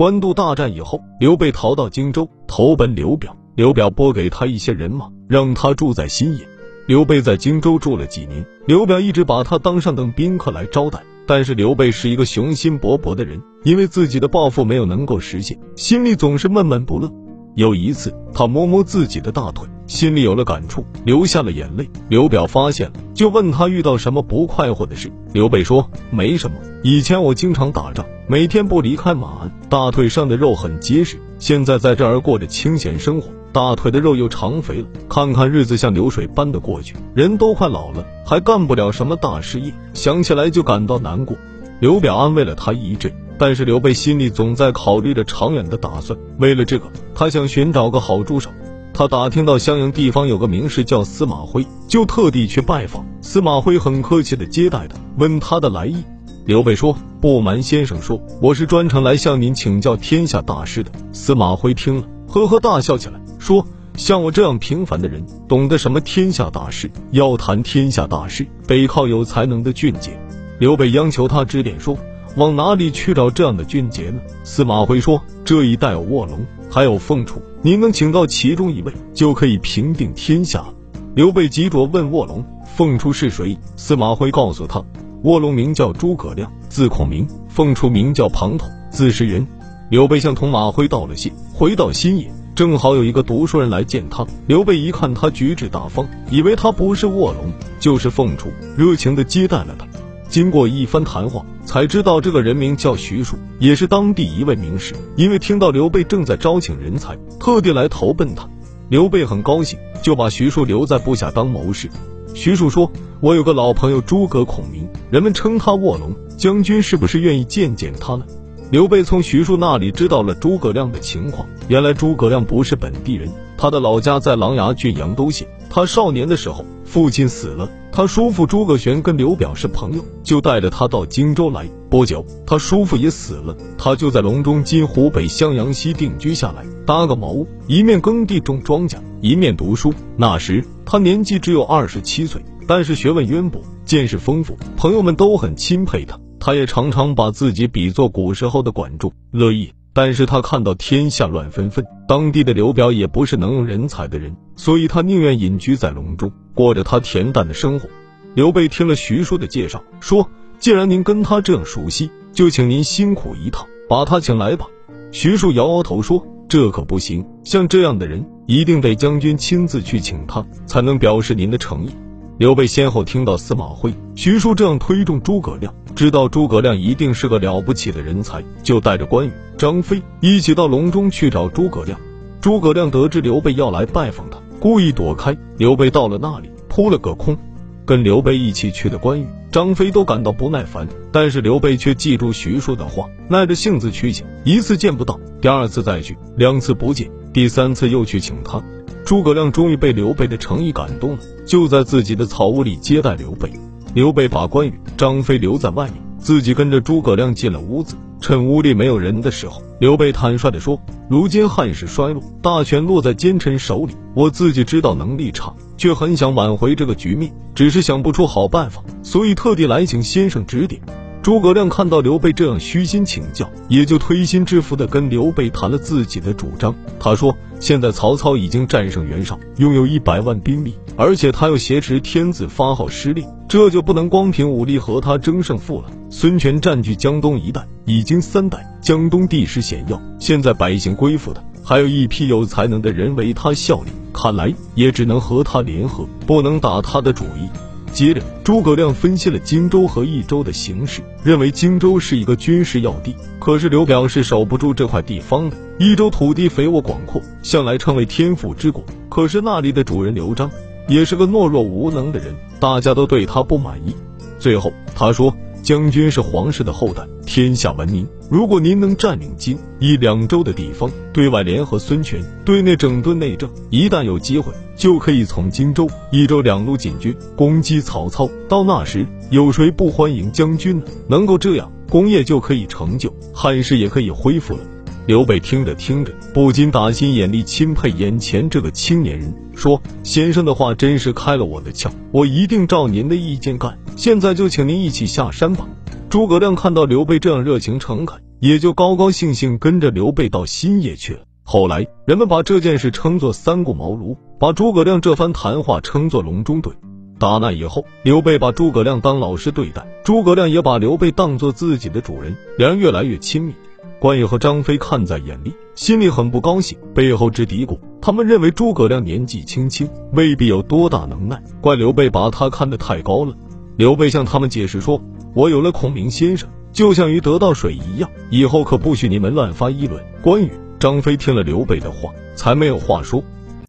官渡大战以后，刘备逃到荆州，投奔刘表。刘表拨给他一些人马，让他住在新野。刘备在荆州住了几年，刘表一直把他当上等宾客来招待。但是刘备是一个雄心勃勃的人，因为自己的抱负没有能够实现，心里总是闷闷不乐。有一次，他摸摸自己的大腿，心里有了感触，流下了眼泪。刘表发现了，就问他遇到什么不快活的事。刘备说：“没什么，以前我经常打仗，每天不离开马鞍，大腿上的肉很结实。现在在这儿过着清闲生活，大腿的肉又长肥了。看看日子像流水般的过去，人都快老了，还干不了什么大事业，想起来就感到难过。”刘表安慰了他一阵。但是刘备心里总在考虑着长远的打算，为了这个，他想寻找个好助手。他打听到襄阳地方有个名士叫司马徽，就特地去拜访。司马徽很客气的接待他，问他的来意。刘备说：“不瞒先生说，我是专程来向您请教天下大事的。”司马徽听了，呵呵大笑起来，说：“像我这样平凡的人，懂得什么天下大事？要谈天下大事，得靠有才能的俊杰。”刘备央求他指点说。往哪里去找这样的俊杰呢？司马徽说：“这一带有卧龙，还有凤雏，您能请到其中一位，就可以平定天下。”刘备急着问卧龙、凤雏是谁。司马徽告诉他：卧龙名叫诸葛亮，字孔明；凤雏名叫庞统，字士元。刘备向同马徽道了谢，回到新野，正好有一个读书人来见他。刘备一看他举止大方，以为他不是卧龙，就是凤雏，热情的接待了他。经过一番谈话，才知道这个人名叫徐庶，也是当地一位名士。因为听到刘备正在招请人才，特地来投奔他。刘备很高兴，就把徐庶留在部下当谋士。徐庶说：“我有个老朋友诸葛孔明，人们称他卧龙将军，是不是愿意见见他呢？”刘备从徐庶那里知道了诸葛亮的情况。原来诸葛亮不是本地人，他的老家在琅琊郡阳都县。他少年的时候，父亲死了。他叔父诸葛玄跟刘表是朋友，就带着他到荆州来。不久，他叔父也死了，他就在隆中（今湖北襄阳西）定居下来，搭个茅屋，一面耕地种庄稼，一面读书。那时他年纪只有二十七岁，但是学问渊博，见识丰富，朋友们都很钦佩他。他也常常把自己比作古时候的管仲、乐毅。但是他看到天下乱纷纷，当地的刘表也不是能用人才的人，所以他宁愿隐居在隆中，过着他恬淡的生活。刘备听了徐庶的介绍，说：“既然您跟他这样熟悉，就请您辛苦一趟，把他请来吧。”徐庶摇摇头说：“这可不行，像这样的人，一定得将军亲自去请他，才能表示您的诚意。”刘备先后听到司马徽、徐庶这样推重诸葛亮，知道诸葛亮一定是个了不起的人才，就带着关羽、张飞一起到隆中去找诸葛亮。诸葛亮得知刘备要来拜访他，故意躲开。刘备到了那里，扑了个空。跟刘备一起去的关羽、张飞都感到不耐烦，但是刘备却记住徐庶的话，耐着性子去请。一次见不到，第二次再去，两次不见，第三次又去请他。诸葛亮终于被刘备的诚意感动了，就在自己的草屋里接待刘备。刘备把关羽、张飞留在外面，自己跟着诸葛亮进了屋子。趁屋里没有人的时候，刘备坦率地说：“如今汉室衰落，大权落在奸臣手里，我自己知道能力差，却很想挽回这个局面，只是想不出好办法，所以特地来请先生指点。”诸葛亮看到刘备这样虚心请教，也就推心置腹的跟刘备谈了自己的主张。他说：“现在曹操已经战胜袁绍，拥有一百万兵力，而且他又挟持天子发号施令，这就不能光凭武力和他争胜负了。孙权占据江东一带已经三代，江东地势险要，现在百姓归附他，还有一批有才能的人为他效力，看来也只能和他联合，不能打他的主意。”接着，诸葛亮分析了荆州和益州的形势，认为荆州是一个军事要地，可是刘表是守不住这块地方的。益州土地肥沃广阔，向来称为天府之国，可是那里的主人刘璋也是个懦弱无能的人，大家都对他不满意。最后，他说。将军是皇室的后代，天下闻名。如果您能占领荆、益两州的地方，对外联合孙权，对内整顿内政，一旦有机会，就可以从荆州、益州两路进军，攻击曹操。到那时，有谁不欢迎将军呢？能够这样，功业就可以成就，汉室也可以恢复了。刘备听着听着，不禁打心眼里钦佩眼前这个青年人，说：“先生的话真是开了我的窍，我一定照您的意见干。现在就请您一起下山吧。”诸葛亮看到刘备这样热情诚恳，也就高高兴兴跟着刘备到新野去了。后来人们把这件事称作三顾茅庐，把诸葛亮这番谈话称作隆中对。打那以后，刘备把诸葛亮当老师对待，诸葛亮也把刘备当做自己的主人，两人越来越亲密。关羽和张飞看在眼里，心里很不高兴，背后直嘀咕：他们认为诸葛亮年纪轻轻，未必有多大能耐，怪刘备把他看得太高了。刘备向他们解释说：“我有了孔明先生，就像鱼得到水一样，以后可不许你们乱发议论。”关羽、张飞听了刘备的话，才没有话说。